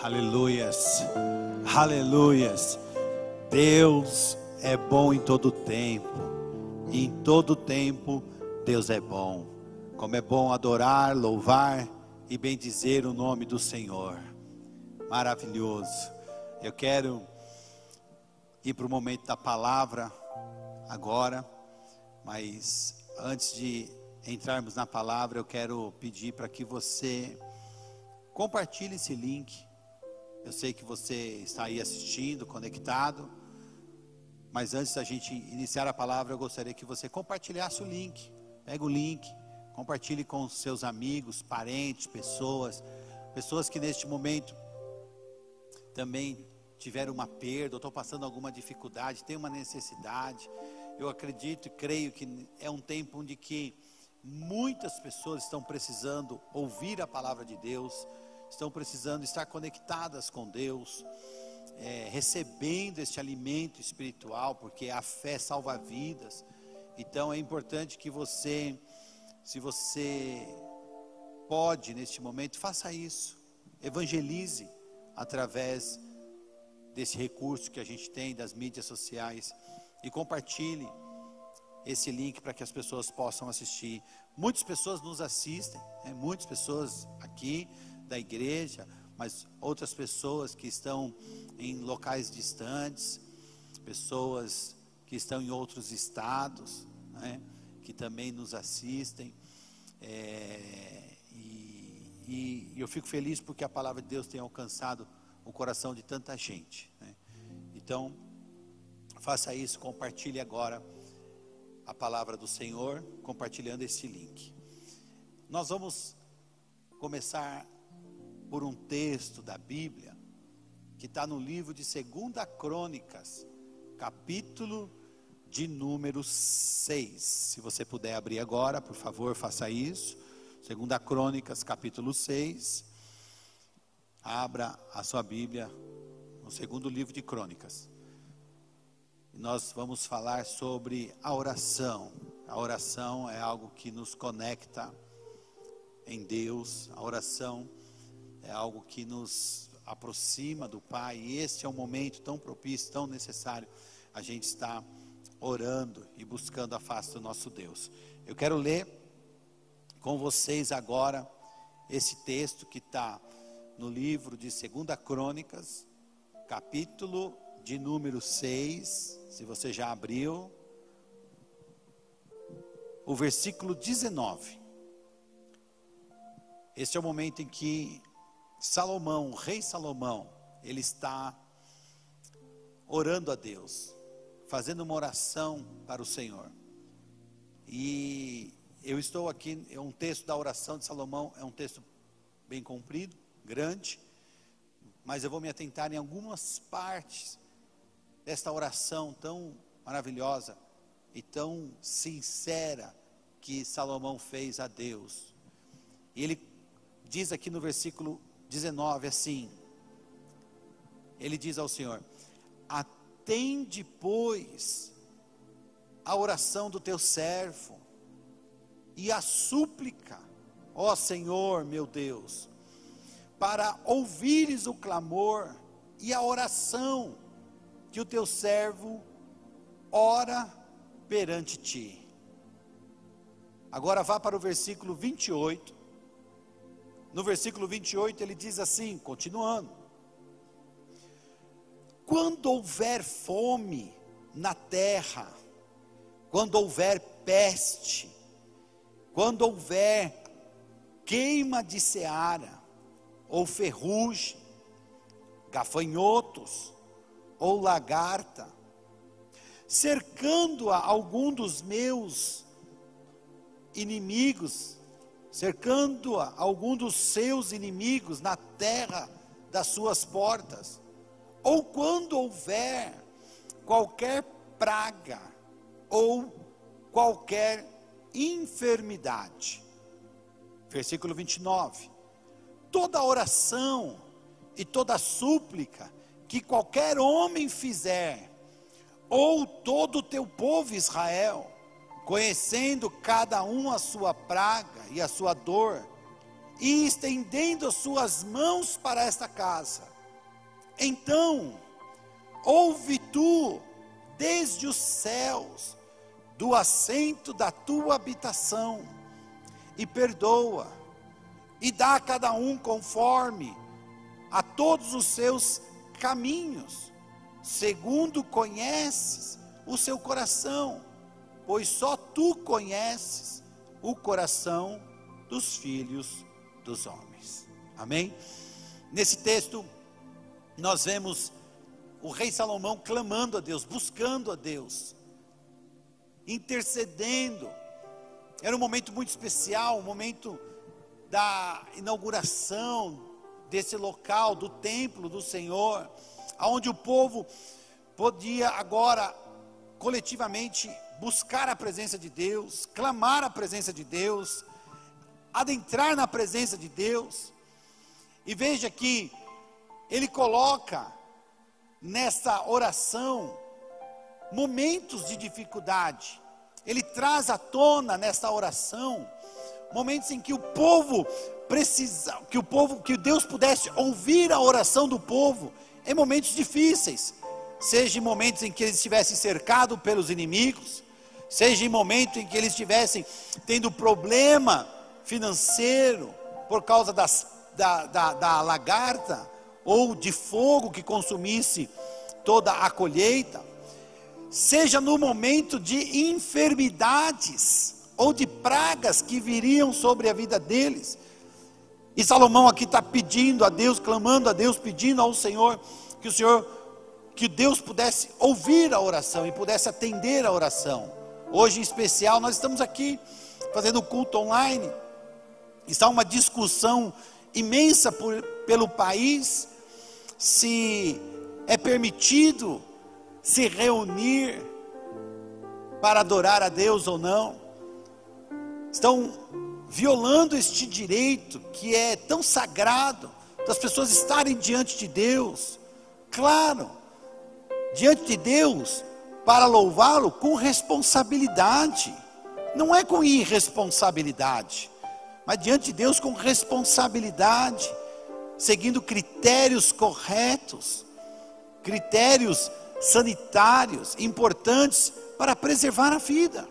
Aleluias, aleluias. Deus é bom em todo tempo, e em todo tempo Deus é bom. Como é bom adorar, louvar e bendizer o nome do Senhor. Maravilhoso. Eu quero ir para o momento da palavra agora, mas antes de entrarmos na palavra, eu quero pedir para que você compartilhe esse link eu sei que você está aí assistindo, conectado. Mas antes da gente iniciar a palavra, eu gostaria que você compartilhasse o link. Pega o link, compartilhe com seus amigos, parentes, pessoas, pessoas que neste momento também tiveram uma perda, ou estão passando alguma dificuldade, têm uma necessidade. Eu acredito e creio que é um tempo onde que muitas pessoas estão precisando ouvir a palavra de Deus estão precisando estar conectadas com Deus, é, recebendo este alimento espiritual, porque a fé salva vidas. Então é importante que você, se você pode neste momento, faça isso, evangelize através desse recurso que a gente tem das mídias sociais e compartilhe esse link para que as pessoas possam assistir. Muitas pessoas nos assistem, né? muitas pessoas aqui da igreja, mas outras pessoas que estão em locais distantes, pessoas que estão em outros estados, né, que também nos assistem. É, e, e, eu fico feliz porque a palavra de Deus tem alcançado o coração de tanta gente. Né? Então, faça isso, compartilhe agora a palavra do Senhor, compartilhando esse link. Nós vamos começar por um texto da Bíblia que está no livro de Segunda Crônicas, capítulo de número 6. Se você puder abrir agora, por favor, faça isso. Segunda Crônicas, capítulo 6. Abra a sua Bíblia no segundo livro de Crônicas. Nós vamos falar sobre a oração. A oração é algo que nos conecta em Deus. A oração é algo que nos aproxima do Pai, e este é um momento tão propício, tão necessário, a gente está orando e buscando a face do nosso Deus. Eu quero ler com vocês agora esse texto que está no livro de 2 Crônicas, capítulo de número 6, se você já abriu, o versículo 19. Este é o momento em que Salomão, o rei Salomão, ele está orando a Deus, fazendo uma oração para o Senhor. E eu estou aqui, é um texto da oração de Salomão, é um texto bem comprido, grande, mas eu vou me atentar em algumas partes desta oração tão maravilhosa e tão sincera que Salomão fez a Deus. E ele diz aqui no versículo 19 assim. Ele diz ao Senhor: Atende, pois, a oração do teu servo e a súplica, ó Senhor meu Deus, para ouvires o clamor e a oração que o teu servo ora perante ti. Agora vá para o versículo 28 no versículo 28 ele diz assim, continuando: Quando houver fome na terra, quando houver peste, quando houver queima de seara, ou ferrugem, gafanhotos, ou lagarta, cercando a algum dos meus inimigos, cercando-a algum dos seus inimigos na terra das suas portas, ou quando houver qualquer praga ou qualquer enfermidade. Versículo 29. Toda oração e toda súplica que qualquer homem fizer, ou todo o teu povo Israel, conhecendo cada um a sua praga e a sua dor, e estendendo as suas mãos para esta casa. Então, ouve tu desde os céus, do assento da tua habitação, e perdoa, e dá a cada um conforme a todos os seus caminhos, segundo conheces o seu coração, pois só tu conheces o coração dos filhos dos homens. Amém? Nesse texto, nós vemos o rei Salomão clamando a Deus, buscando a Deus, intercedendo. Era um momento muito especial, um momento da inauguração desse local, do templo do Senhor, aonde o povo podia agora coletivamente buscar a presença de Deus, clamar a presença de Deus, adentrar na presença de Deus. E veja que ele coloca nessa oração momentos de dificuldade. Ele traz à tona nessa oração momentos em que o povo precisa, que o povo, que Deus pudesse ouvir a oração do povo em momentos difíceis, seja em momentos em que eles estivessem cercados pelos inimigos, seja em momentos em que eles estivessem tendo problema financeiro por causa das, da, da, da lagarta, ou de fogo que consumisse toda a colheita, seja no momento de enfermidades ou de pragas que viriam sobre a vida deles. E Salomão aqui está pedindo a Deus, clamando a Deus, pedindo ao Senhor que o Senhor, que Deus pudesse ouvir a oração e pudesse atender a oração. Hoje em especial, nós estamos aqui fazendo culto online. Está uma discussão imensa por, pelo país se é permitido se reunir para adorar a Deus ou não. Estão violando este direito que é tão sagrado das pessoas estarem diante de Deus. Claro, diante de Deus para louvá-lo com responsabilidade. Não é com irresponsabilidade, mas diante de Deus com responsabilidade seguindo critérios corretos, critérios sanitários importantes para preservar a vida.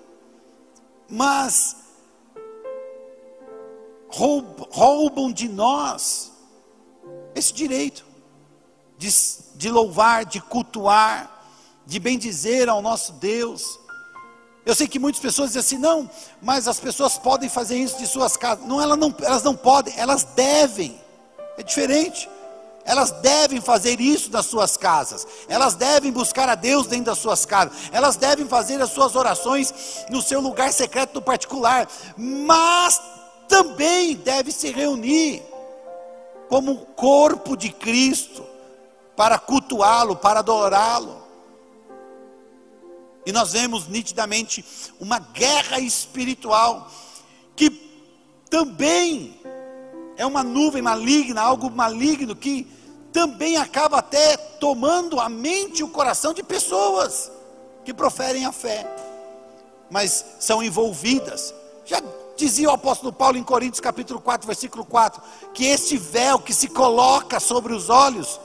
Mas roubam de nós esse direito de, de louvar, de cultuar, de bendizer ao nosso Deus. Eu sei que muitas pessoas dizem assim, não, mas as pessoas podem fazer isso de suas casas. Não, elas não, elas não podem, elas devem. É diferente. Elas devem fazer isso nas suas casas. Elas devem buscar a Deus dentro das suas casas. Elas devem fazer as suas orações no seu lugar secreto no particular. Mas também deve se reunir como corpo de Cristo para cultuá-lo, para adorá-lo. E nós vemos nitidamente uma guerra espiritual que também é uma nuvem maligna, algo maligno que também acaba até tomando a mente e o coração de pessoas que proferem a fé, mas são envolvidas. Já dizia o apóstolo Paulo em Coríntios capítulo 4, versículo 4, que este véu que se coloca sobre os olhos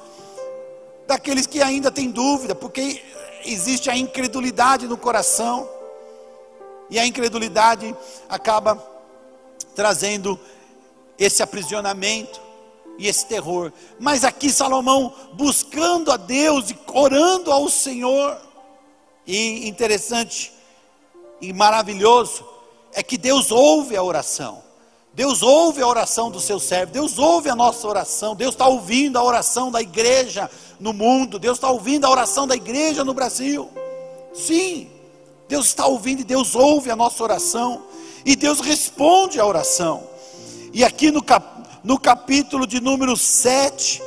daqueles que ainda têm dúvida, porque existe a incredulidade no coração, e a incredulidade acaba trazendo esse aprisionamento e esse terror. Mas aqui Salomão buscando a Deus e orando ao Senhor. E interessante e maravilhoso é que Deus ouve a oração. Deus ouve a oração do seu servo, Deus ouve a nossa oração, Deus está ouvindo a oração da igreja no mundo, Deus está ouvindo a oração da igreja no Brasil. Sim, Deus está ouvindo e Deus ouve a nossa oração, e Deus responde à oração. E aqui no, cap, no capítulo de número 7,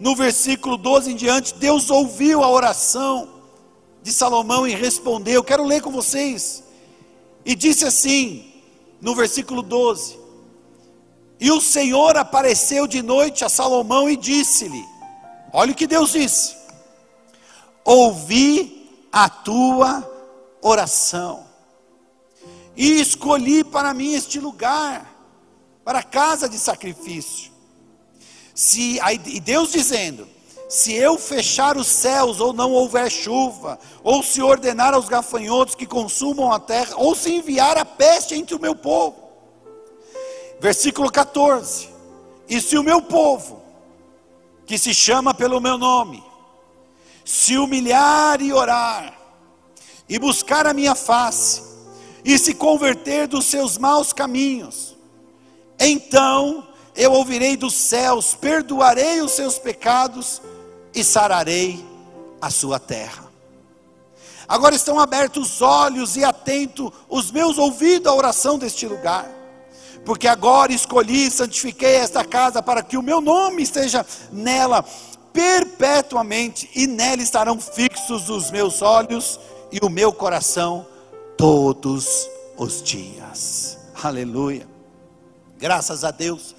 no versículo 12 em diante, Deus ouviu a oração de Salomão e respondeu. Quero ler com vocês. E disse assim, no versículo 12: E o Senhor apareceu de noite a Salomão e disse-lhe: Olha o que Deus disse: Ouvi a tua oração, e escolhi para mim este lugar para a casa de sacrifício. Se e Deus dizendo: se eu fechar os céus ou não houver chuva, ou se ordenar aos gafanhotos que consumam a terra, ou se enviar a peste entre o meu povo. Versículo 14: E se o meu povo, que se chama pelo meu nome, se humilhar e orar, e buscar a minha face, e se converter dos seus maus caminhos, então eu ouvirei dos céus, perdoarei os seus pecados e sararei a sua terra. Agora estão abertos os olhos e atentos os meus ouvidos à oração deste lugar, porque agora escolhi e santifiquei esta casa para que o meu nome esteja nela perpetuamente, e nela estarão fixos os meus olhos e o meu coração todos os dias. Aleluia. Graças a Deus.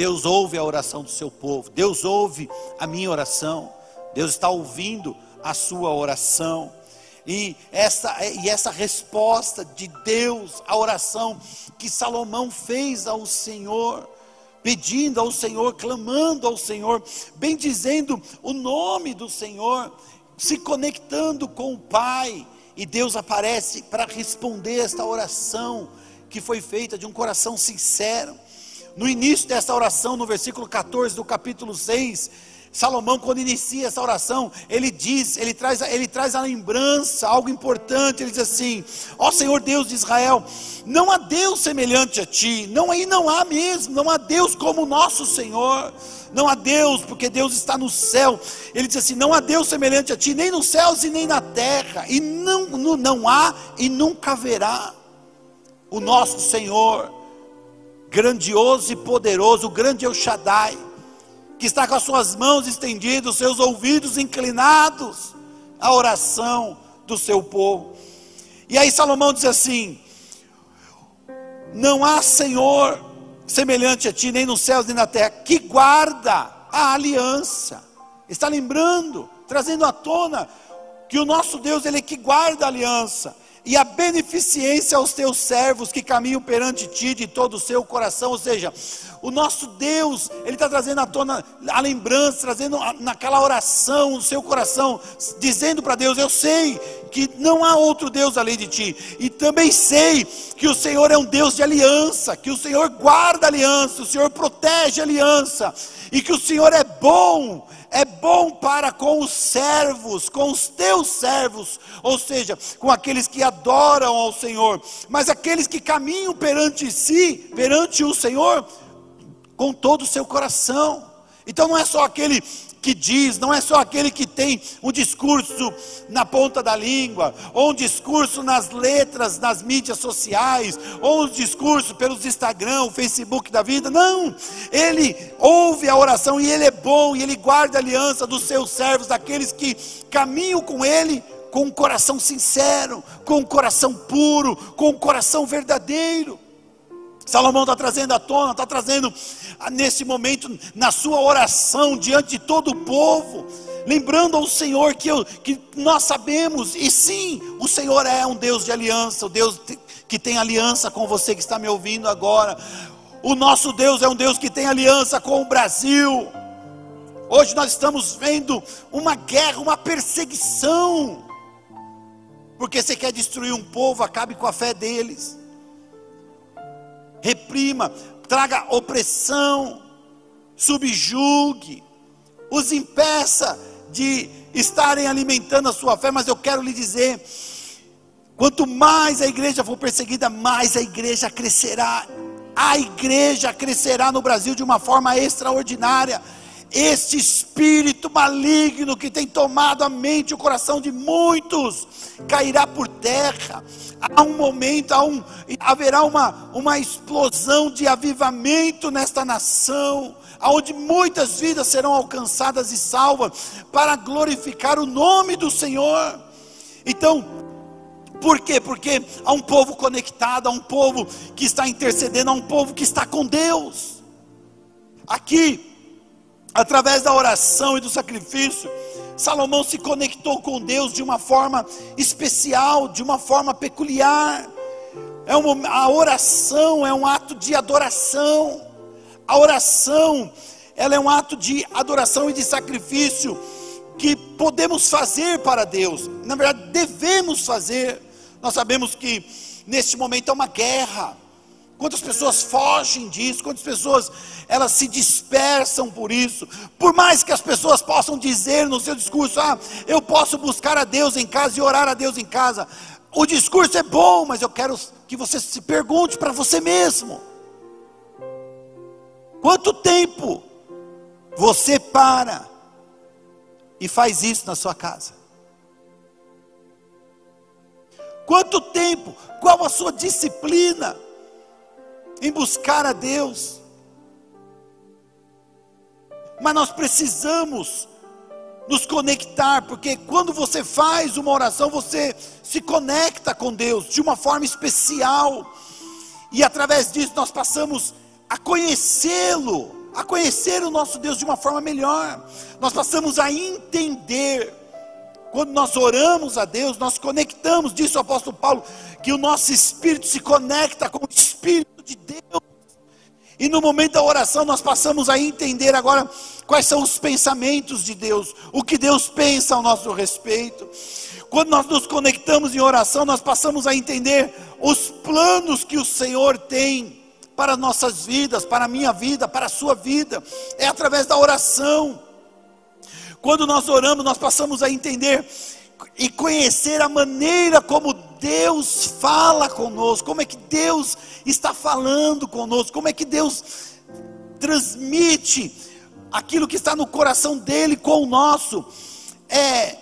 Deus ouve a oração do seu povo. Deus ouve a minha oração. Deus está ouvindo a sua oração. E essa, e essa resposta de Deus à oração que Salomão fez ao Senhor, pedindo ao Senhor, clamando ao Senhor, bendizendo o nome do Senhor, se conectando com o Pai, e Deus aparece para responder esta oração que foi feita de um coração sincero. No início dessa oração, no versículo 14 do capítulo 6, Salomão, quando inicia essa oração, ele diz, ele traz, ele traz a lembrança, algo importante, ele diz assim: Ó Senhor Deus de Israel, não há Deus semelhante a ti, não aí não há mesmo, não há Deus como o nosso Senhor, não há Deus, porque Deus está no céu. Ele diz assim: não há Deus semelhante a ti, nem nos céus e nem na terra, e não, não há e nunca haverá. O nosso Senhor, grandioso e poderoso, o grande El Shaddai, que está com as suas mãos estendidas, seus ouvidos inclinados à oração do seu povo. E aí Salomão diz assim: Não há Senhor semelhante a ti, nem nos céus nem na terra, que guarda a aliança. Está lembrando, trazendo à tona que o nosso Deus, ele é que guarda a aliança e a beneficência aos teus servos que caminham perante ti de todo o seu coração. Ou seja, o nosso Deus, Ele está trazendo à tona a lembrança, trazendo naquela oração o seu coração, dizendo para Deus: Eu sei que não há outro Deus além de ti, e também sei que o Senhor é um Deus de aliança, que o Senhor guarda aliança, o Senhor protege aliança, e que o Senhor é bom é bom para com os servos, com os teus servos, ou seja, com aqueles que adoram ao Senhor, mas aqueles que caminham perante si, perante o Senhor, com todo o seu coração. Então não é só aquele que diz, não é só aquele que tem um discurso na ponta da língua, ou um discurso nas letras, nas mídias sociais, ou um discurso pelos Instagram, Facebook da vida. Não, ele ouve a oração e ele é bom, e ele guarda a aliança dos seus servos, daqueles que caminham com ele com um coração sincero, com um coração puro, com um coração verdadeiro. Salomão está trazendo à tona, está trazendo ah, nesse momento, na sua oração, diante de todo o povo, lembrando ao Senhor que, eu, que nós sabemos, e sim, o Senhor é um Deus de aliança, o Deus que tem aliança com você que está me ouvindo agora. O nosso Deus é um Deus que tem aliança com o Brasil. Hoje nós estamos vendo uma guerra, uma perseguição, porque você quer destruir um povo, acabe com a fé deles reprima, traga opressão, subjugue, os impeça de estarem alimentando a sua fé, mas eu quero lhe dizer: quanto mais a igreja for perseguida, mais a igreja crescerá. A igreja crescerá no Brasil de uma forma extraordinária este espírito maligno que tem tomado a mente e o coração de muitos cairá por terra. Há um momento, há um, haverá uma, uma explosão de avivamento nesta nação, onde muitas vidas serão alcançadas e salvas para glorificar o nome do Senhor. Então, por quê? Porque há um povo conectado, há um povo que está intercedendo, há um povo que está com Deus. Aqui, através da oração e do sacrifício, Salomão se conectou com Deus de uma forma especial, de uma forma peculiar. É uma, a oração é um ato de adoração. A oração, ela é um ato de adoração e de sacrifício que podemos fazer para Deus. Na verdade, devemos fazer. Nós sabemos que neste momento é uma guerra. Quantas pessoas fogem disso? Quantas pessoas elas se dispersam por isso? Por mais que as pessoas possam dizer no seu discurso: "Ah, eu posso buscar a Deus em casa e orar a Deus em casa". O discurso é bom, mas eu quero que você se pergunte para você mesmo: Quanto tempo você para e faz isso na sua casa? Quanto tempo? Qual a sua disciplina? Em buscar a Deus. Mas nós precisamos nos conectar, porque quando você faz uma oração, você se conecta com Deus de uma forma especial, e através disso nós passamos a conhecê-lo, a conhecer o nosso Deus de uma forma melhor, nós passamos a entender. Quando nós oramos a Deus, nós conectamos, disse o apóstolo Paulo, que o nosso espírito se conecta com o espírito de Deus. E no momento da oração nós passamos a entender agora quais são os pensamentos de Deus, o que Deus pensa ao nosso respeito. Quando nós nos conectamos em oração, nós passamos a entender os planos que o Senhor tem para nossas vidas, para a minha vida, para a sua vida. É através da oração. Quando nós oramos, nós passamos a entender e conhecer a maneira como Deus fala conosco, como é que Deus está falando conosco, como é que Deus transmite aquilo que está no coração dele com o nosso. É,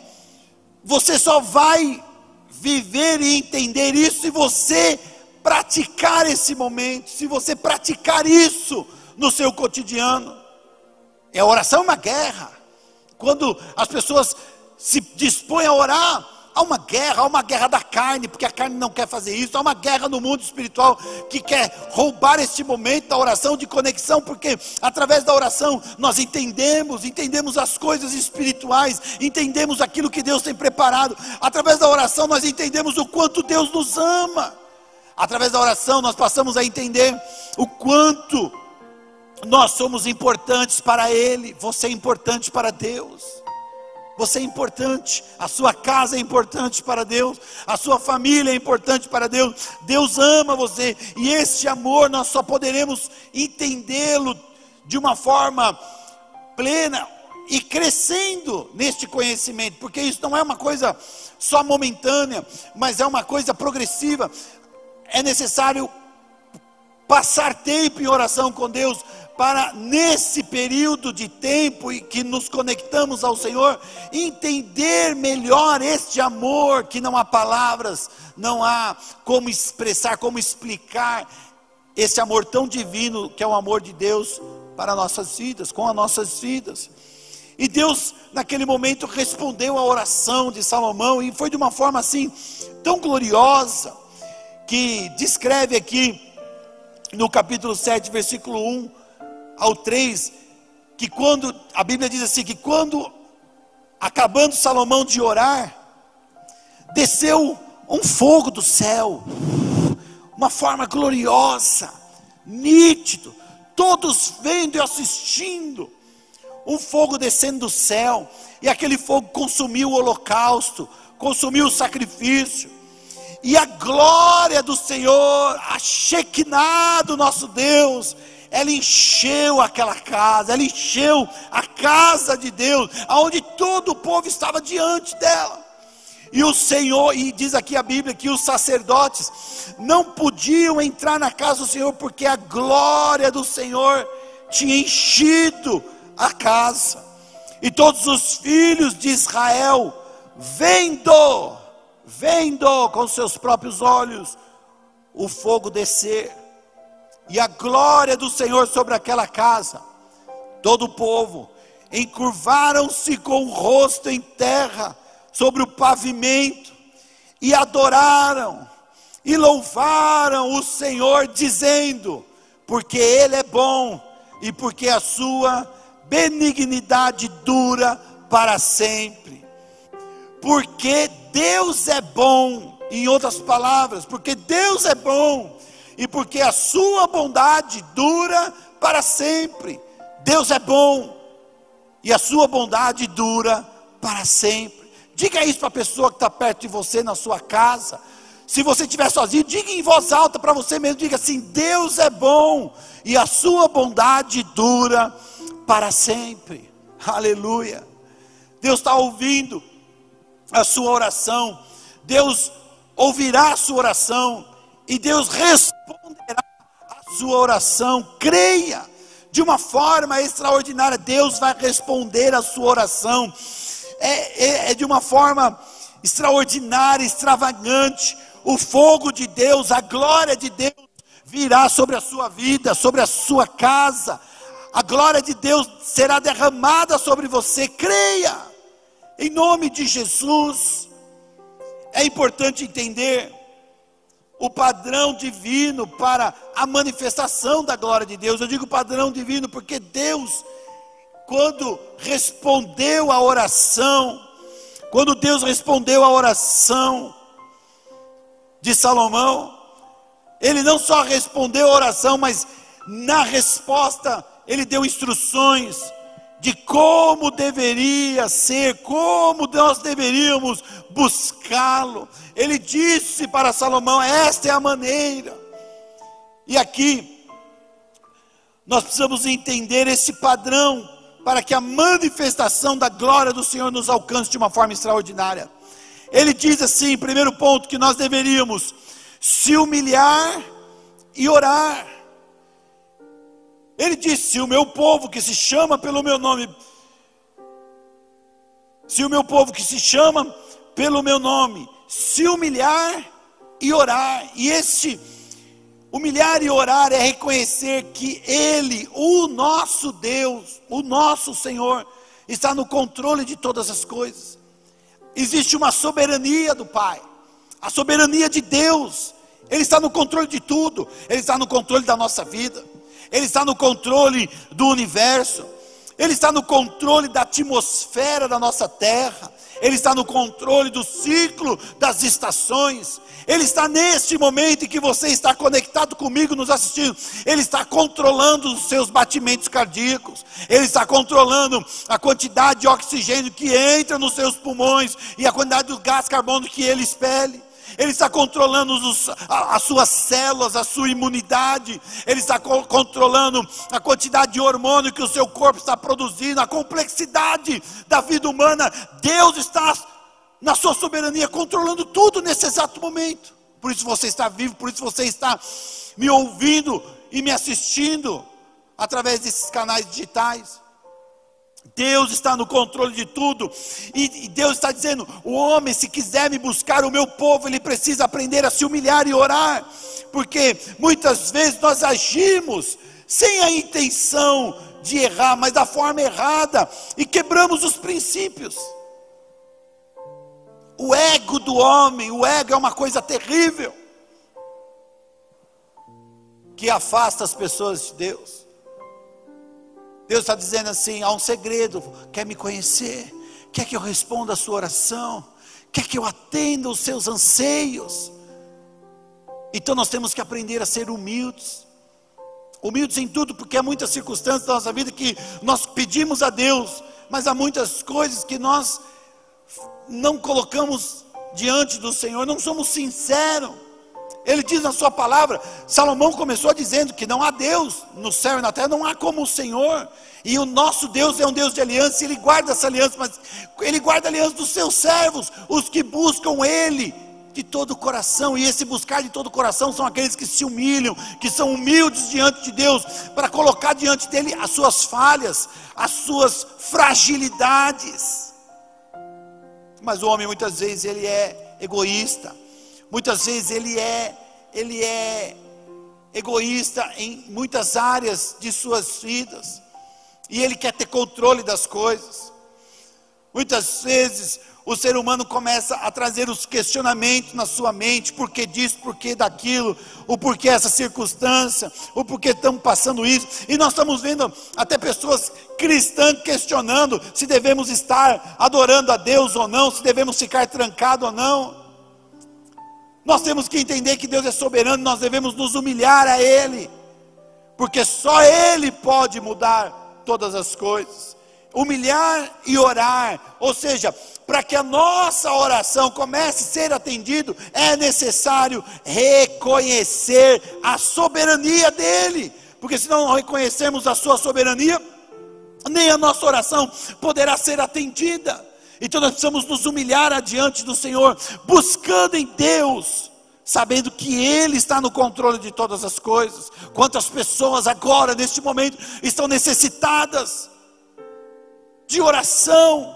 você só vai viver e entender isso se você praticar esse momento, se você praticar isso no seu cotidiano. É oração é uma guerra. Quando as pessoas se dispõem a orar, Há uma guerra, há uma guerra da carne, porque a carne não quer fazer isso. Há uma guerra no mundo espiritual que quer roubar este momento da oração de conexão, porque através da oração nós entendemos, entendemos as coisas espirituais, entendemos aquilo que Deus tem preparado. Através da oração nós entendemos o quanto Deus nos ama. Através da oração nós passamos a entender o quanto nós somos importantes para Ele. Você é importante para Deus. Você é importante, a sua casa é importante para Deus, a sua família é importante para Deus. Deus ama você e este amor nós só poderemos entendê-lo de uma forma plena e crescendo neste conhecimento, porque isso não é uma coisa só momentânea, mas é uma coisa progressiva. É necessário passar tempo em oração com Deus, para nesse período de tempo em que nos conectamos ao Senhor, entender melhor este amor que não há palavras, não há como expressar, como explicar esse amor tão divino que é o amor de Deus para nossas vidas, com as nossas vidas. E Deus, naquele momento, respondeu à oração de Salomão, e foi de uma forma assim, tão gloriosa, que descreve aqui, no capítulo 7, versículo 1, ao 3, que quando, a Bíblia diz assim: que quando, acabando Salomão de orar, desceu um fogo do céu, uma forma gloriosa, nítido, todos vendo e assistindo, um fogo descendo do céu, e aquele fogo consumiu o holocausto, consumiu o sacrifício, e a glória do Senhor, a Shekinah do nosso Deus, ela encheu aquela casa, ela encheu a casa de Deus, aonde todo o povo estava diante dela. E o Senhor, e diz aqui a Bíblia que os sacerdotes não podiam entrar na casa do Senhor, porque a glória do Senhor tinha enchido a casa. E todos os filhos de Israel, vendo, vendo com seus próprios olhos o fogo descer, e a glória do Senhor sobre aquela casa. Todo o povo encurvaram-se com o rosto em terra sobre o pavimento e adoraram e louvaram o Senhor, dizendo: Porque Ele é bom e porque a sua benignidade dura para sempre. Porque Deus é bom em outras palavras, porque Deus é bom e porque a sua bondade dura para sempre. Deus é bom e a sua bondade dura para sempre. Diga isso para a pessoa que está perto de você na sua casa. Se você estiver sozinho, diga em voz alta para você mesmo: diga assim, Deus é bom e a sua bondade dura para sempre. Aleluia. Deus está ouvindo a sua oração, Deus ouvirá a sua oração e Deus responderá a sua oração. Creia de uma forma extraordinária, Deus vai responder a sua oração. É, é, é de uma forma extraordinária, extravagante. O fogo de Deus, a glória de Deus virá sobre a sua vida, sobre a sua casa. A glória de Deus será derramada sobre você. Creia, em nome de Jesus. É importante entender o padrão divino para a manifestação da glória de Deus. Eu digo padrão divino porque Deus, quando respondeu a oração, quando Deus respondeu a oração de Salomão, ele não só respondeu a oração, mas na resposta ele deu instruções de como deveria ser, como nós deveríamos buscá-lo. Ele disse para Salomão: esta é a maneira. E aqui, nós precisamos entender esse padrão para que a manifestação da glória do Senhor nos alcance de uma forma extraordinária. Ele diz assim, primeiro ponto, que nós deveríamos se humilhar e orar. Ele disse: Se o meu povo que se chama pelo meu nome, se o meu povo que se chama pelo meu nome, se humilhar e orar, e esse humilhar e orar é reconhecer que Ele, o nosso Deus, o nosso Senhor, está no controle de todas as coisas. Existe uma soberania do Pai, a soberania de Deus, Ele está no controle de tudo, Ele está no controle da nossa vida. Ele está no controle do universo, Ele está no controle da atmosfera da nossa terra, Ele está no controle do ciclo das estações, Ele está neste momento em que você está conectado comigo, nos assistindo, Ele está controlando os seus batimentos cardíacos, Ele está controlando a quantidade de oxigênio que entra nos seus pulmões e a quantidade do gás carbônico que ele expele. Ele está controlando os, as suas células, a sua imunidade, Ele está co controlando a quantidade de hormônio que o seu corpo está produzindo, a complexidade da vida humana. Deus está, na sua soberania, controlando tudo nesse exato momento. Por isso você está vivo, por isso você está me ouvindo e me assistindo através desses canais digitais. Deus está no controle de tudo, e Deus está dizendo: o homem, se quiser me buscar, o meu povo, ele precisa aprender a se humilhar e orar, porque muitas vezes nós agimos sem a intenção de errar, mas da forma errada, e quebramos os princípios. O ego do homem, o ego é uma coisa terrível, que afasta as pessoas de Deus. Deus está dizendo assim: há um segredo, quer me conhecer, quer que eu responda a sua oração, quer que eu atenda os seus anseios. Então nós temos que aprender a ser humildes, humildes em tudo, porque há muitas circunstâncias da nossa vida que nós pedimos a Deus, mas há muitas coisas que nós não colocamos diante do Senhor, não somos sinceros. Ele diz na sua palavra, Salomão começou dizendo que não há Deus no céu e na terra, não há como o Senhor. E o nosso Deus é um Deus de aliança, e Ele guarda essa aliança, mas Ele guarda a aliança dos seus servos, os que buscam Ele de todo o coração. E esse buscar de todo o coração são aqueles que se humilham, que são humildes diante de Deus, para colocar diante dele as suas falhas, as suas fragilidades. Mas o homem muitas vezes ele é egoísta Muitas vezes ele é, ele é egoísta em muitas áreas de suas vidas. E ele quer ter controle das coisas. Muitas vezes o ser humano começa a trazer os questionamentos na sua mente, por que disso, por que daquilo, o porquê essa circunstância, o porquê estamos passando isso. E nós estamos vendo até pessoas cristãs questionando se devemos estar adorando a Deus ou não, se devemos ficar trancados ou não. Nós temos que entender que Deus é soberano, nós devemos nos humilhar a Ele, porque só Ele pode mudar todas as coisas. Humilhar e orar, ou seja, para que a nossa oração comece a ser atendido, é necessário reconhecer a soberania dele, porque se não reconhecermos a sua soberania, nem a nossa oração poderá ser atendida. Então nós precisamos nos humilhar adiante do Senhor, buscando em Deus, sabendo que Ele está no controle de todas as coisas. Quantas pessoas agora, neste momento, estão necessitadas de oração.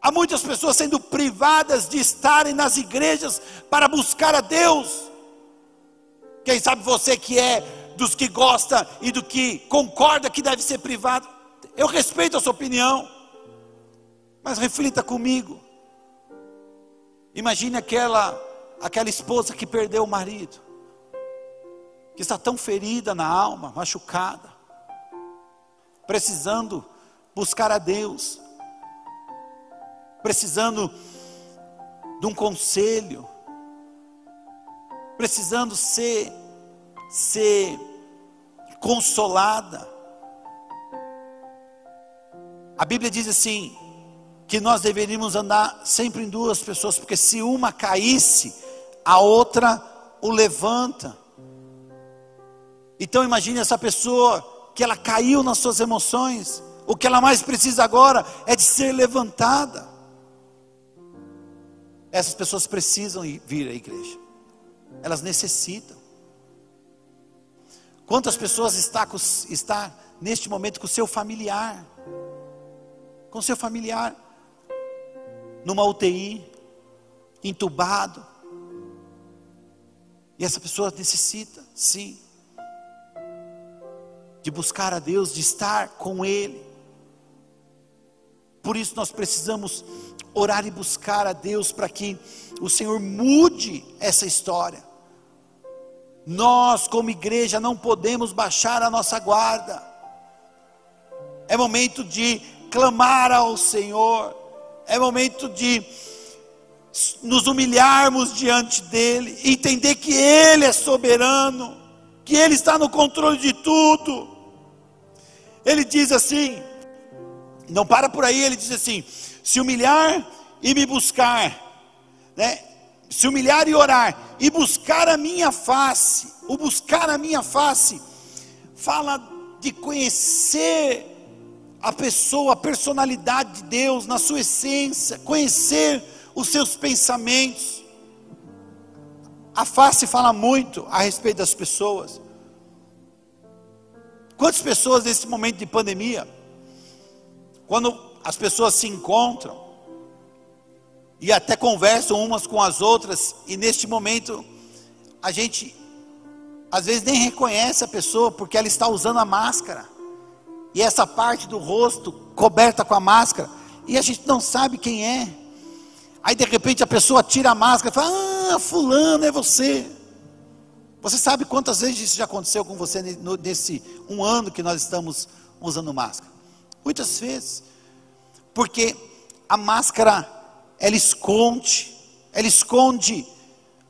Há muitas pessoas sendo privadas de estarem nas igrejas para buscar a Deus. Quem sabe você que é dos que gosta e do que concorda que deve ser privado, eu respeito a sua opinião, mas reflita comigo. Imagine aquela aquela esposa que perdeu o marido, que está tão ferida na alma, machucada, precisando buscar a Deus, precisando de um conselho, precisando ser ser consolada. A Bíblia diz assim: que nós deveríamos andar sempre em duas pessoas, porque se uma caísse, a outra o levanta. Então imagine essa pessoa que ela caiu nas suas emoções, o que ela mais precisa agora é de ser levantada. Essas pessoas precisam vir à igreja, elas necessitam. Quantas pessoas está, está neste momento com o seu familiar? Com seu familiar, numa UTI, entubado. E essa pessoa necessita, sim, de buscar a Deus, de estar com Ele. Por isso nós precisamos orar e buscar a Deus para que o Senhor mude essa história. Nós, como igreja, não podemos baixar a nossa guarda. É momento de clamar ao Senhor, é momento de nos humilharmos diante dEle, entender que Ele é soberano, que Ele está no controle de tudo. Ele diz assim, não para por aí, ele diz assim: se humilhar e me buscar, né? Se humilhar e orar e buscar a minha face, o buscar a minha face, fala de conhecer a pessoa, a personalidade de Deus na sua essência, conhecer os seus pensamentos. A face fala muito a respeito das pessoas. Quantas pessoas nesse momento de pandemia, quando as pessoas se encontram e até conversam umas com as outras, e neste momento a gente às vezes nem reconhece a pessoa porque ela está usando a máscara e essa parte do rosto coberta com a máscara, e a gente não sabe quem é. Aí de repente a pessoa tira a máscara e fala: Ah, Fulano, é você. Você sabe quantas vezes isso já aconteceu com você nesse um ano que nós estamos usando máscara? Muitas vezes, porque a máscara ela esconde, ela esconde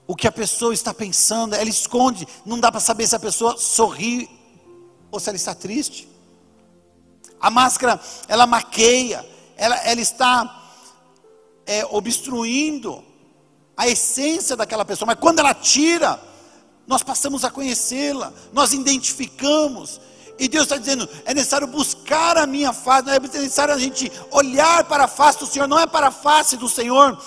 o que a pessoa está pensando, ela esconde, não dá para saber se a pessoa sorri ou se ela está triste. A máscara, ela maqueia, ela, ela está é, obstruindo a essência daquela pessoa, mas quando ela tira, nós passamos a conhecê-la, nós identificamos, e Deus está dizendo: é necessário buscar a minha face, é necessário a gente olhar para a face do Senhor, não é para a face do Senhor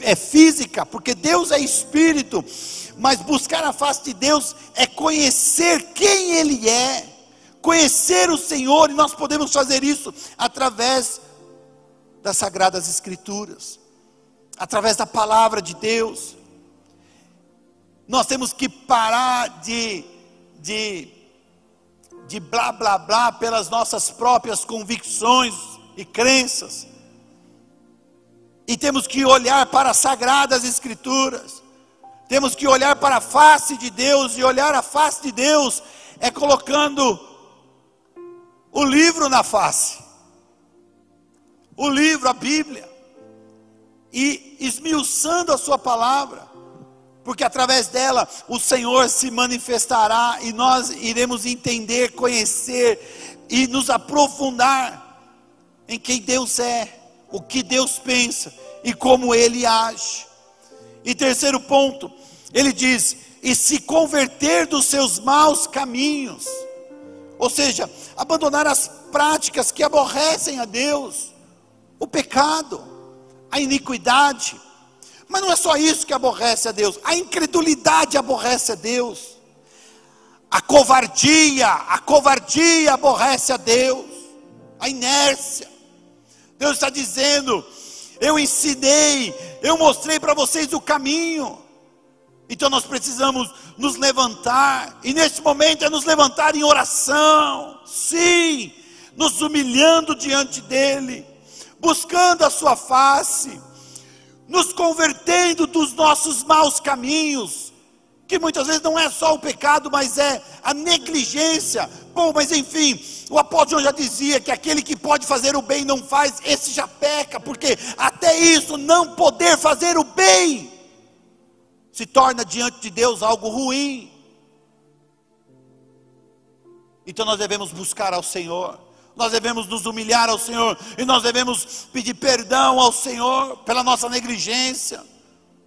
é física, porque Deus é espírito, mas buscar a face de Deus é conhecer quem Ele é conhecer o Senhor, e nós podemos fazer isso através das Sagradas Escrituras, através da palavra de Deus. Nós temos que parar de, de, de blá blá blá pelas nossas próprias convicções e crenças, e temos que olhar para as Sagradas Escrituras, temos que olhar para a face de Deus, e olhar a face de Deus é colocando o livro na face. O livro, a Bíblia. e esmiuçando a Sua palavra, porque através dela o Senhor se manifestará e nós iremos entender, conhecer e nos aprofundar em quem Deus é, o que Deus pensa e como Ele age. E terceiro ponto, ele diz: e se converter dos seus maus caminhos, ou seja, abandonar as práticas que aborrecem a Deus, o pecado, a iniquidade. Mas não é só isso que aborrece a Deus, a incredulidade aborrece a Deus. A covardia, a covardia aborrece a Deus. A inércia. Deus está dizendo: eu ensinei, eu mostrei para vocês o caminho. Então nós precisamos nos levantar, e neste momento é nos levantar em oração, sim, nos humilhando diante dEle, buscando a Sua face, nos convertendo dos nossos maus caminhos, que muitas vezes não é só o pecado, mas é a negligência. Bom, mas enfim, o apóstolo já dizia que aquele que pode fazer o bem não faz, esse já peca, porque até isso, não poder fazer o bem, se torna diante de Deus algo ruim. Então nós devemos buscar ao Senhor, nós devemos nos humilhar ao Senhor, e nós devemos pedir perdão ao Senhor pela nossa negligência.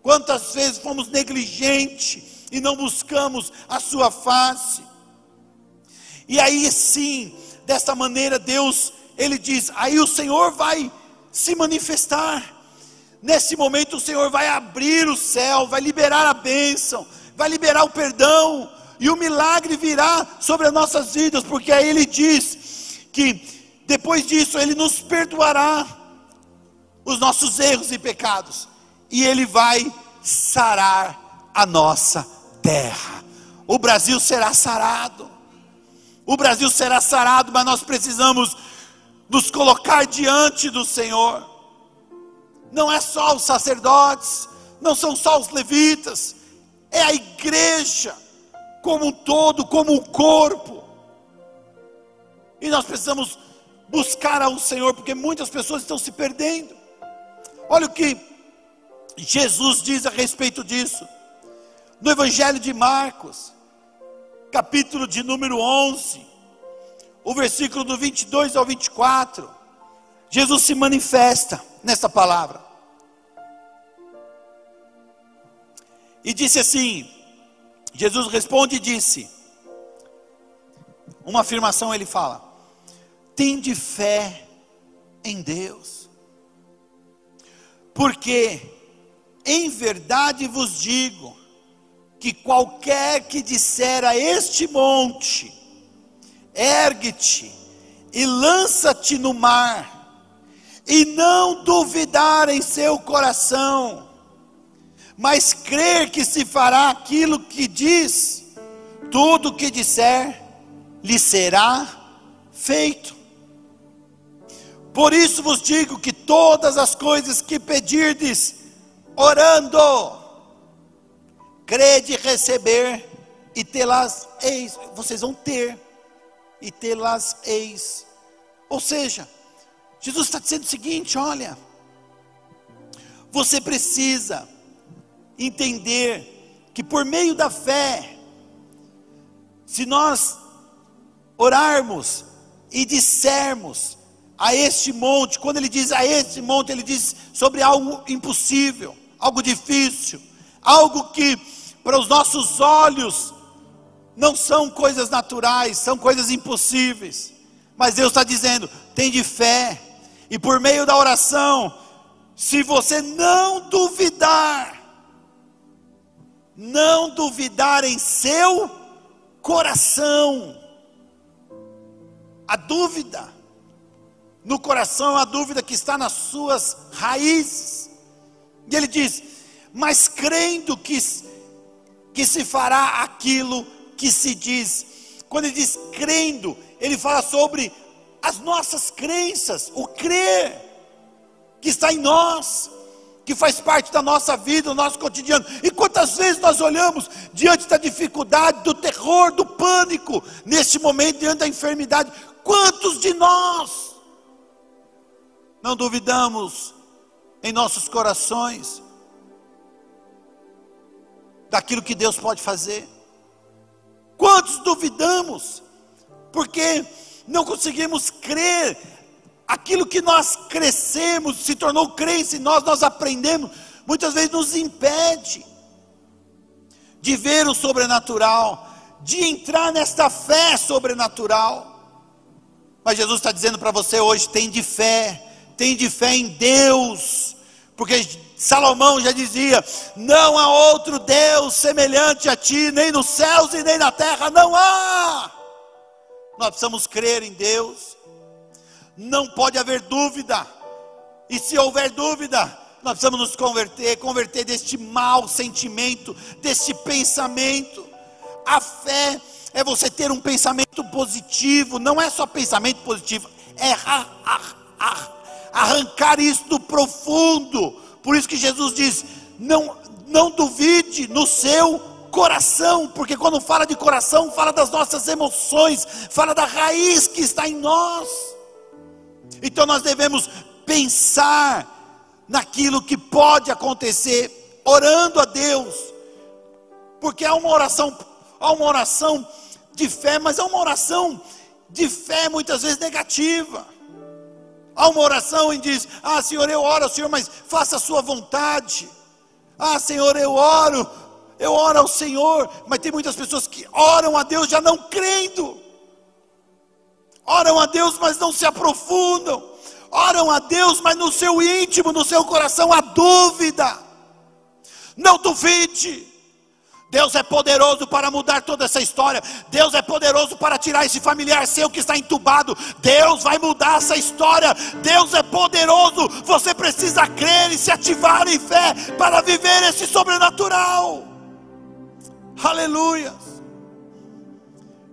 Quantas vezes fomos negligentes e não buscamos a Sua face? E aí sim, desta maneira, Deus, Ele diz: aí o Senhor vai se manifestar. Nesse momento o Senhor vai abrir o céu, vai liberar a bênção, vai liberar o perdão, e o milagre virá sobre as nossas vidas, porque aí ele diz que depois disso ele nos perdoará os nossos erros e pecados, e ele vai sarar a nossa terra. O Brasil será sarado. O Brasil será sarado, mas nós precisamos nos colocar diante do Senhor não é só os sacerdotes, não são só os levitas, é a igreja como um todo, como um corpo. E nós precisamos buscar ao Senhor, porque muitas pessoas estão se perdendo. Olha o que Jesus diz a respeito disso. No Evangelho de Marcos, capítulo de número 11, o versículo do 22 ao 24. Jesus se manifesta nessa palavra. E disse assim: Jesus responde e disse, uma afirmação ele fala: tende fé em Deus, porque em verdade vos digo, que qualquer que disser a este monte, ergue-te e lança-te no mar, e não duvidar em seu coração, mas crer que se fará aquilo que diz, tudo o que disser lhe será feito. Por isso vos digo que todas as coisas que pedirdes, orando, crede receber e tê-las eis, vocês vão ter e tê-las eis. Ou seja, Jesus está dizendo o seguinte: olha, você precisa entender que por meio da fé, se nós orarmos e dissermos a este monte, quando ele diz a este monte, ele diz sobre algo impossível, algo difícil, algo que para os nossos olhos não são coisas naturais, são coisas impossíveis. Mas Deus está dizendo: tem de fé, e por meio da oração, se você não duvidar, não duvidar em seu coração, a dúvida, no coração, a dúvida que está nas suas raízes, e ele diz: mas crendo que, que se fará aquilo que se diz, quando ele diz crendo, ele fala sobre as nossas crenças, o crer que está em nós, que faz parte da nossa vida, do nosso cotidiano. E quantas vezes nós olhamos diante da dificuldade, do terror, do pânico, neste momento, diante da enfermidade, quantos de nós não duvidamos em nossos corações daquilo que Deus pode fazer. Quantos duvidamos, porque não conseguimos crer, aquilo que nós crescemos, se tornou crença em nós, nós aprendemos, muitas vezes nos impede de ver o sobrenatural, de entrar nesta fé sobrenatural. Mas Jesus está dizendo para você hoje: tem de fé, tem de fé em Deus, porque Salomão já dizia: não há outro Deus semelhante a ti, nem nos céus e nem na terra, não há. Nós precisamos crer em Deus, não pode haver dúvida, e se houver dúvida, nós precisamos nos converter converter deste mau sentimento, deste pensamento. A fé é você ter um pensamento positivo, não é só pensamento positivo, é arrancar isso do profundo. Por isso que Jesus diz: não, não duvide no seu coração, porque quando fala de coração, fala das nossas emoções, fala da raiz que está em nós. Então nós devemos pensar naquilo que pode acontecer, orando a Deus, porque há uma oração, há uma oração de fé, mas é uma oração de fé muitas vezes negativa. Há uma oração e diz: Ah, Senhor, eu oro, Senhor, mas faça a sua vontade. Ah, Senhor, eu oro, eu oro ao Senhor, mas tem muitas pessoas que oram a Deus já não crendo. Oram a Deus, mas não se aprofundam. Oram a Deus, mas no seu íntimo, no seu coração há dúvida. Não duvide. Deus é poderoso para mudar toda essa história. Deus é poderoso para tirar esse familiar seu que está entubado. Deus vai mudar essa história. Deus é poderoso. Você precisa crer e se ativar em fé para viver esse sobrenatural. Aleluia.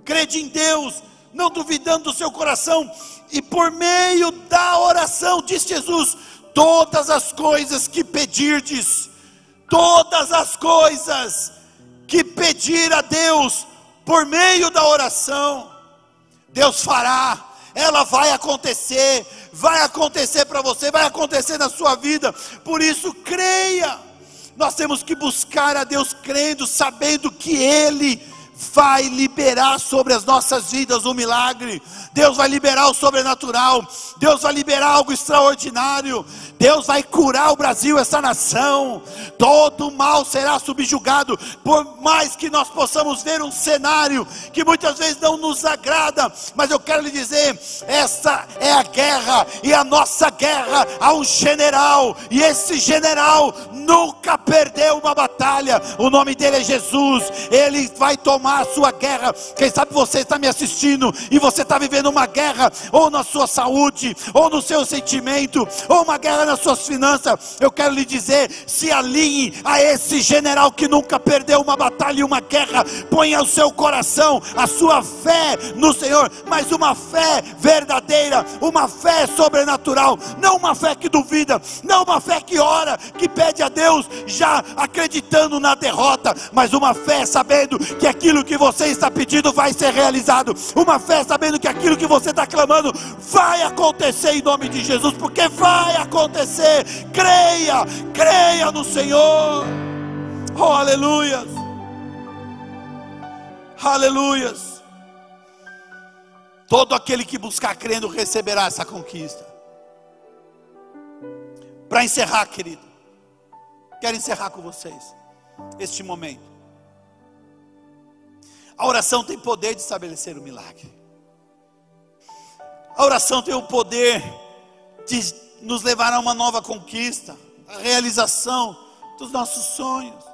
Crede em Deus, não duvidando do seu coração, e por meio da oração, diz Jesus: todas as coisas que pedirdes, todas as coisas que pedir a Deus por meio da oração, Deus fará, ela vai acontecer, vai acontecer para você, vai acontecer na sua vida, por isso creia. Nós temos que buscar a Deus crendo, sabendo que Ele vai liberar sobre as nossas vidas um milagre, Deus vai liberar o sobrenatural, Deus vai liberar algo extraordinário, Deus vai curar o Brasil, essa nação, todo mal será subjugado, por mais que nós possamos ver um cenário que muitas vezes não nos agrada, mas eu quero lhe dizer: essa é a guerra, e a nossa guerra a um general, e esse general nunca perdeu uma batalha, o nome dele é Jesus, ele vai tomar a sua guerra. Quem sabe você está me assistindo e você está vivendo uma guerra, ou na sua saúde, ou no seu sentimento, ou uma guerra nas suas finanças, eu quero lhe dizer: se alinhe a esse general que nunca perdeu uma batalha e uma guerra, ponha o seu coração, a sua fé no Senhor, mas uma fé verdadeira, uma fé sobrenatural, não uma fé que duvida, não uma fé que ora, que pede a Deus já acreditando na derrota, mas uma fé sabendo que aquilo que você está pedindo vai ser realizado, uma fé sabendo que aquilo que você está clamando vai acontecer em nome de Jesus, porque vai acontecer. Creia, creia no Senhor. Oh, aleluias. Aleluias. Todo aquele que buscar crendo receberá essa conquista. Para encerrar, querido, quero encerrar com vocês este momento. A oração tem poder de estabelecer o milagre. A oração tem o poder de nos levar a uma nova conquista, a realização dos nossos sonhos.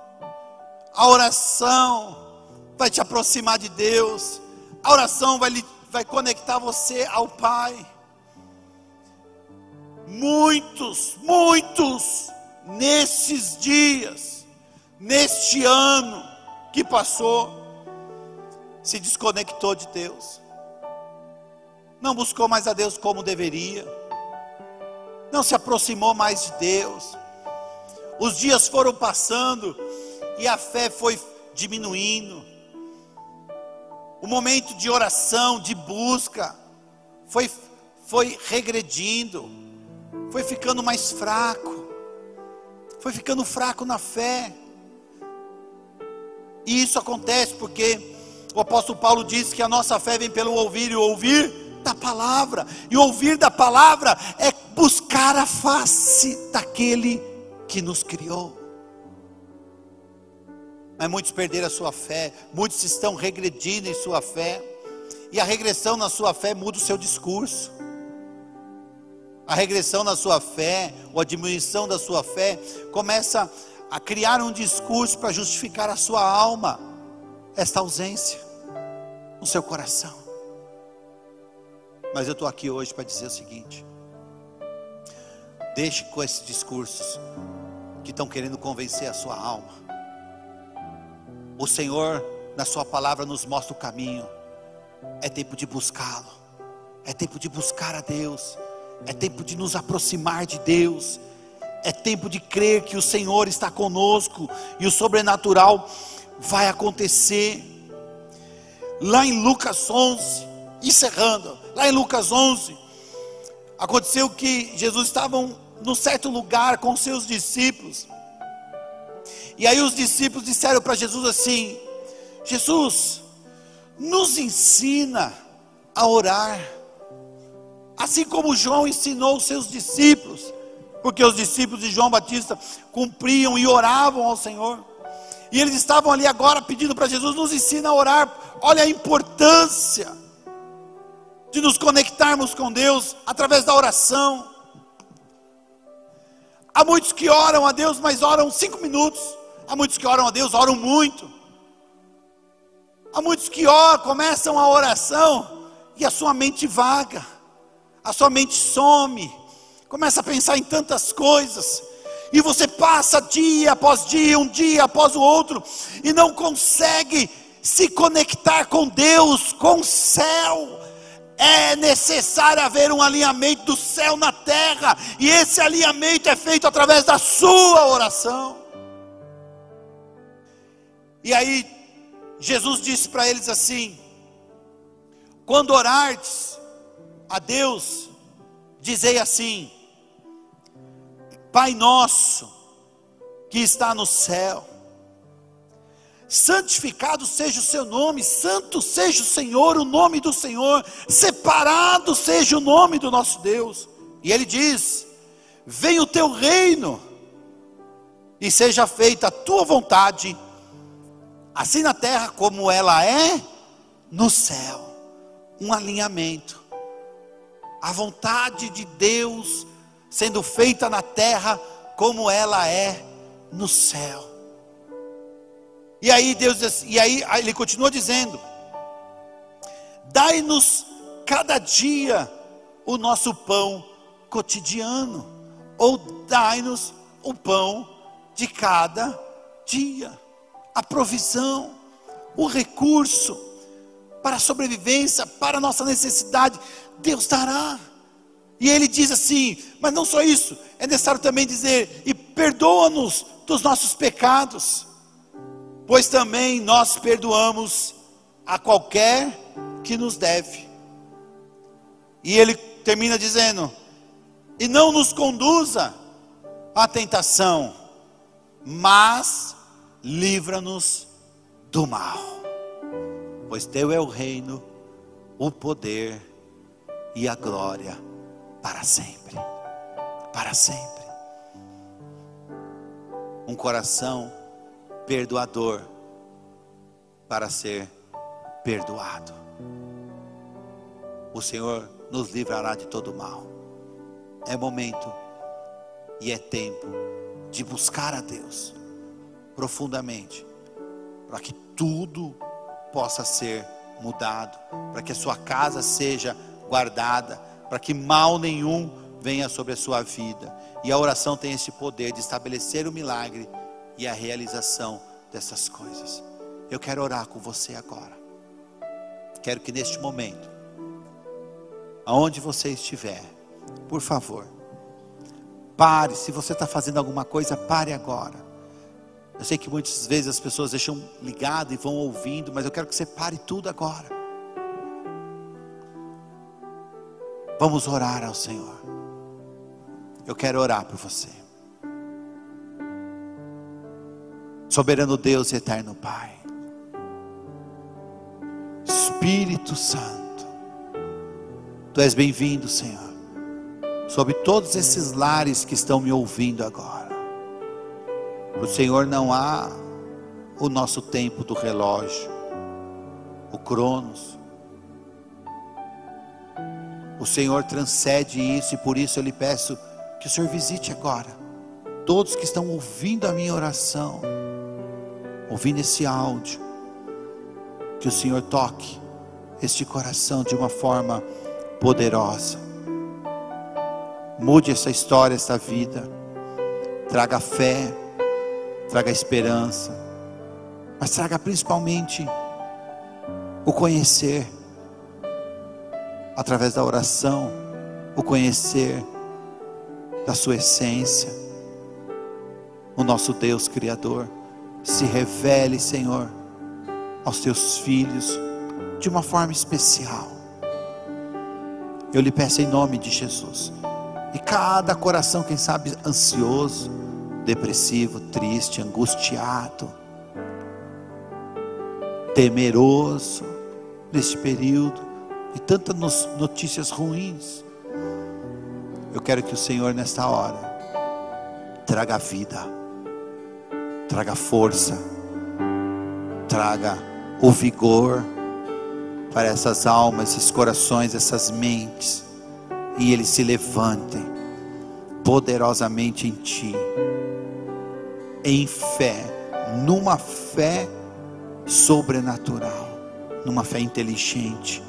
A oração vai te aproximar de Deus. A oração vai, vai conectar você ao Pai. Muitos, muitos, nesses dias, neste ano que passou, se desconectou de Deus não buscou mais a Deus como deveria, não se aproximou mais de Deus. Os dias foram passando e a fé foi diminuindo. O momento de oração, de busca, foi, foi regredindo, foi ficando mais fraco. foi ficando fraco na fé. E isso acontece porque o apóstolo Paulo diz que a nossa fé vem pelo ouvir e ouvir da palavra. E ouvir da palavra é buscar a face daquele que nos criou. Mas muitos perderam a sua fé, muitos estão regredindo em sua fé. E a regressão na sua fé muda o seu discurso. A regressão na sua fé, ou a diminuição da sua fé, começa a criar um discurso para justificar a sua alma, esta ausência no seu coração. Mas eu estou aqui hoje para dizer o seguinte: deixe com esses discursos que estão querendo convencer a sua alma. O Senhor, na Sua palavra, nos mostra o caminho. É tempo de buscá-lo, é tempo de buscar a Deus é tempo de nos aproximar de Deus, é tempo de crer que o Senhor está conosco e o sobrenatural vai acontecer. Lá em Lucas 11, encerrando, lá em Lucas 11, aconteceu que Jesus estava num certo lugar com seus discípulos, e aí os discípulos disseram para Jesus assim: Jesus, nos ensina a orar. Assim como João ensinou os seus discípulos, porque os discípulos de João Batista cumpriam e oravam ao Senhor. E eles estavam ali agora pedindo para Jesus: nos ensina a orar. Olha a importância de nos conectarmos com Deus através da oração. Há muitos que oram a Deus, mas oram cinco minutos. Há muitos que oram a Deus, oram muito. Há muitos que começam a oração e a sua mente vaga a sua mente some, começa a pensar em tantas coisas, e você passa dia após dia, um dia após o outro, e não consegue se conectar com Deus, com o céu. É necessário haver um alinhamento do céu na terra, e esse alinhamento é feito através da sua oração. E aí, Jesus disse para eles assim: quando orardes, a Deus, dizei assim: Pai nosso que está no céu, santificado seja o seu nome, santo seja o Senhor, o nome do Senhor, separado seja o nome do nosso Deus. E ele diz: Venha o teu reino, e seja feita a tua vontade, assim na terra como ela é no céu. Um alinhamento a vontade de Deus sendo feita na terra como ela é no céu. E aí Deus e aí ele continua dizendo: Dai-nos cada dia o nosso pão cotidiano, ou dai-nos o pão de cada dia, a provisão, o recurso para a sobrevivência, para a nossa necessidade. Deus dará. E ele diz assim: mas não só isso, é necessário também dizer: e perdoa-nos dos nossos pecados, pois também nós perdoamos a qualquer que nos deve. E ele termina dizendo: e não nos conduza à tentação, mas livra-nos do mal, pois teu é o reino, o poder e a glória para sempre. Para sempre. Um coração perdoador para ser perdoado. O Senhor nos livrará de todo mal. É momento e é tempo de buscar a Deus profundamente, para que tudo possa ser mudado, para que a sua casa seja guardada, para que mal nenhum venha sobre a sua vida. E a oração tem esse poder de estabelecer o milagre e a realização dessas coisas. Eu quero orar com você agora. Quero que neste momento, aonde você estiver, por favor, pare. Se você está fazendo alguma coisa, pare agora. Eu sei que muitas vezes as pessoas deixam ligado e vão ouvindo, mas eu quero que você pare tudo agora. Vamos orar ao Senhor. Eu quero orar por você. Soberano Deus e eterno Pai. Espírito Santo, Tu és bem-vindo, Senhor, sobre todos esses lares que estão me ouvindo agora. Para o Senhor não há o nosso tempo do relógio, o Cronos. O Senhor transcende isso e por isso eu lhe peço que o Senhor visite agora todos que estão ouvindo a minha oração, ouvindo esse áudio, que o Senhor toque este coração de uma forma poderosa. Mude essa história, essa vida. Traga fé, traga esperança, mas traga principalmente o conhecer, através da oração, o conhecer da Sua essência. O nosso Deus Criador se revele, Senhor, aos Teus filhos de uma forma especial. Eu lhe peço em nome de Jesus. E cada coração, quem sabe, ansioso, depressivo, triste, angustiado, temeroso, neste período, e tantas notícias ruins. Eu quero que o Senhor, nesta hora, traga vida, traga força, traga o vigor para essas almas, esses corações, essas mentes, e eles se levantem poderosamente em Ti, em fé, numa fé sobrenatural, numa fé inteligente,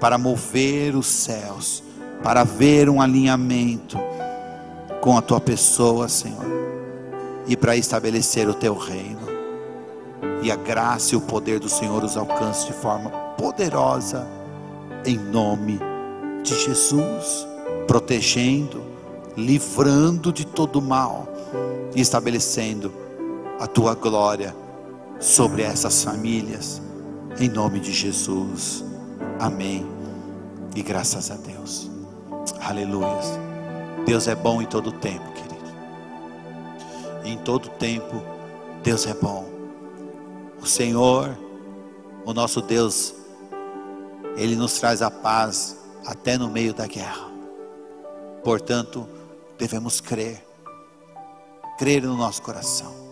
para mover os céus, para ver um alinhamento com a tua pessoa, Senhor, e para estabelecer o teu reino. E a graça e o poder do Senhor os alcance de forma poderosa, em nome de Jesus, protegendo, livrando de todo mal e estabelecendo a tua glória sobre essas famílias, em nome de Jesus. Amém. E graças a Deus. Aleluia. Deus é bom em todo tempo. Em todo tempo, Deus é bom. O Senhor, o nosso Deus, Ele nos traz a paz até no meio da guerra. Portanto, devemos crer, crer no nosso coração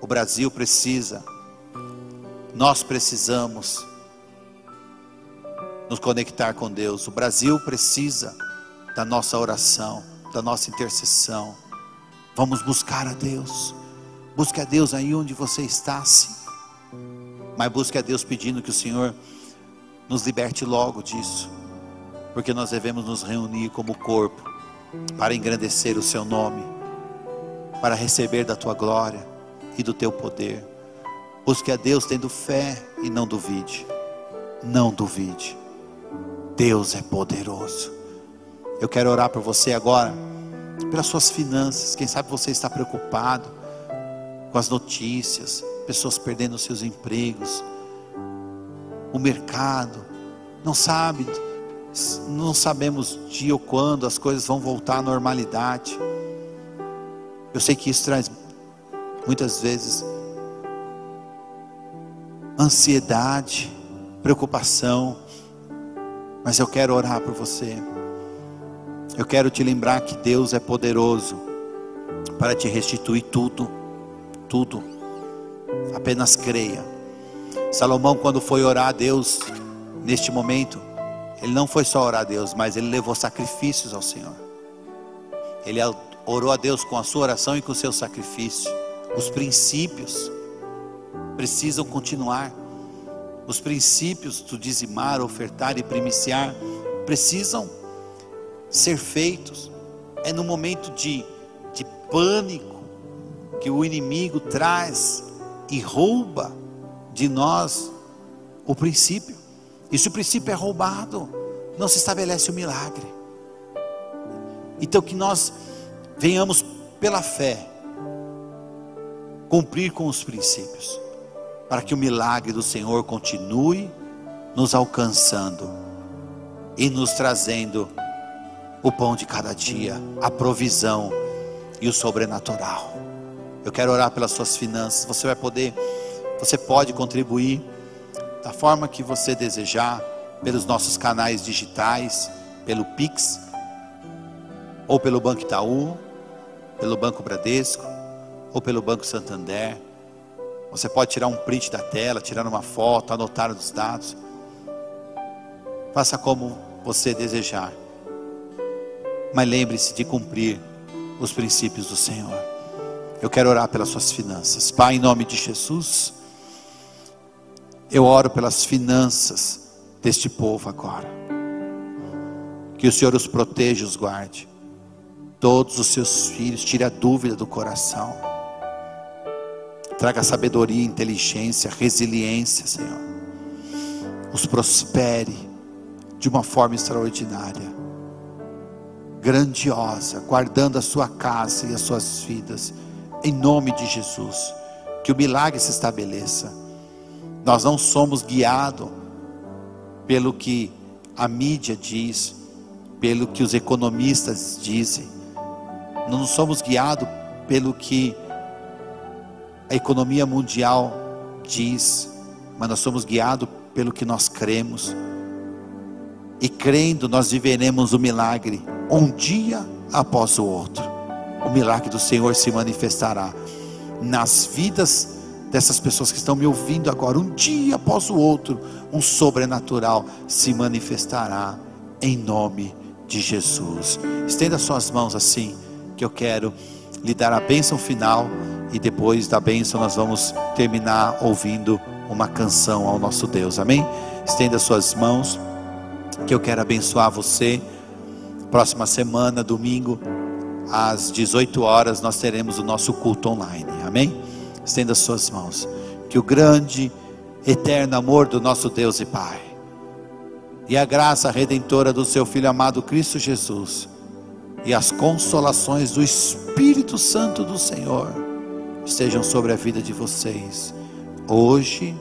o Brasil precisa, nós precisamos nos conectar com Deus. O Brasil precisa da nossa oração, da nossa intercessão. Vamos buscar a Deus. Busque a Deus aí onde você está, sim. Mas busque a Deus pedindo que o Senhor nos liberte logo disso. Porque nós devemos nos reunir como corpo para engrandecer o seu nome, para receber da tua glória e do teu poder. Busque a Deus tendo fé e não duvide. Não duvide. Deus é poderoso. Eu quero orar por você agora, pelas suas finanças. Quem sabe você está preocupado com as notícias, pessoas perdendo seus empregos, o mercado, não sabe, não sabemos dia ou quando as coisas vão voltar à normalidade. Eu sei que isso traz muitas vezes ansiedade, preocupação, mas eu quero orar por você. Eu quero te lembrar que Deus é poderoso para te restituir tudo, tudo. Apenas creia. Salomão, quando foi orar a Deus, neste momento, ele não foi só orar a Deus, mas ele levou sacrifícios ao Senhor. Ele orou a Deus com a sua oração e com o seu sacrifício. Os princípios precisam continuar. Os princípios do dizimar, ofertar e primiciar precisam ser feitos. É no momento de, de pânico que o inimigo traz e rouba de nós o princípio. E se o princípio é roubado, não se estabelece o milagre. Então que nós venhamos pela fé cumprir com os princípios, para que o milagre do Senhor continue nos alcançando e nos trazendo o pão de cada dia, a provisão e o sobrenatural. Eu quero orar pelas suas finanças. Você vai poder, você pode contribuir da forma que você desejar, pelos nossos canais digitais, pelo Pix, ou pelo Banco Itaú, pelo Banco Bradesco, ou pelo Banco Santander. Você pode tirar um print da tela, tirar uma foto, anotar os dados. Faça como você desejar. Mas lembre-se de cumprir os princípios do Senhor. Eu quero orar pelas suas finanças. Pai, em nome de Jesus, eu oro pelas finanças deste povo agora. Que o Senhor os proteja os guarde. Todos os seus filhos, tire a dúvida do coração. Traga sabedoria, inteligência, resiliência, Senhor. Os prospere de uma forma extraordinária, grandiosa, guardando a sua casa e as suas vidas em nome de Jesus. Que o milagre se estabeleça. Nós não somos guiados pelo que a mídia diz, pelo que os economistas dizem. Não somos guiados pelo que a economia mundial diz, mas nós somos guiados pelo que nós cremos. E crendo, nós viveremos o milagre um dia após o outro o milagre do Senhor se manifestará nas vidas dessas pessoas que estão me ouvindo agora, um dia após o outro, um sobrenatural se manifestará em nome de Jesus. Estenda suas mãos assim, que eu quero lhe dar a bênção final e depois da bênção nós vamos terminar ouvindo uma canção ao nosso Deus. Amém? Estenda suas mãos, que eu quero abençoar você. Próxima semana, domingo, às 18 horas nós teremos o nosso culto online. Amém? Estenda suas mãos. Que o grande, eterno amor do nosso Deus e Pai e a graça redentora do seu Filho amado Cristo Jesus e as consolações do Espírito Santo do Senhor estejam sobre a vida de vocês, hoje,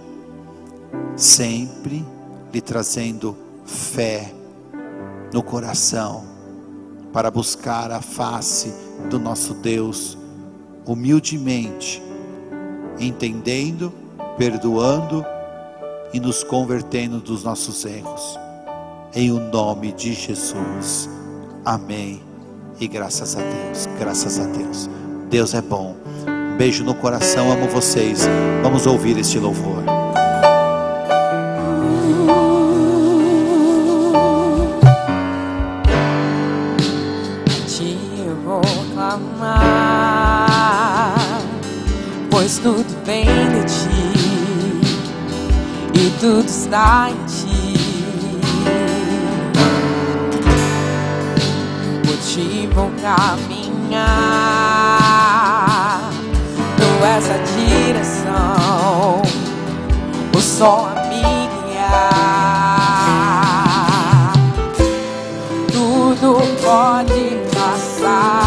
sempre, lhe trazendo fé no coração para buscar a face do nosso Deus humildemente, entendendo, perdoando e nos convertendo dos nossos erros. Em o nome de Jesus. Amém. E graças a Deus, graças a Deus. Deus é bom. Beijo no coração, amo vocês. Vamos ouvir este louvor. Pois tudo vem de ti e tudo está em ti. Por ti vou caminhar, tu és a direção, o sol a me guiar. Tudo pode passar,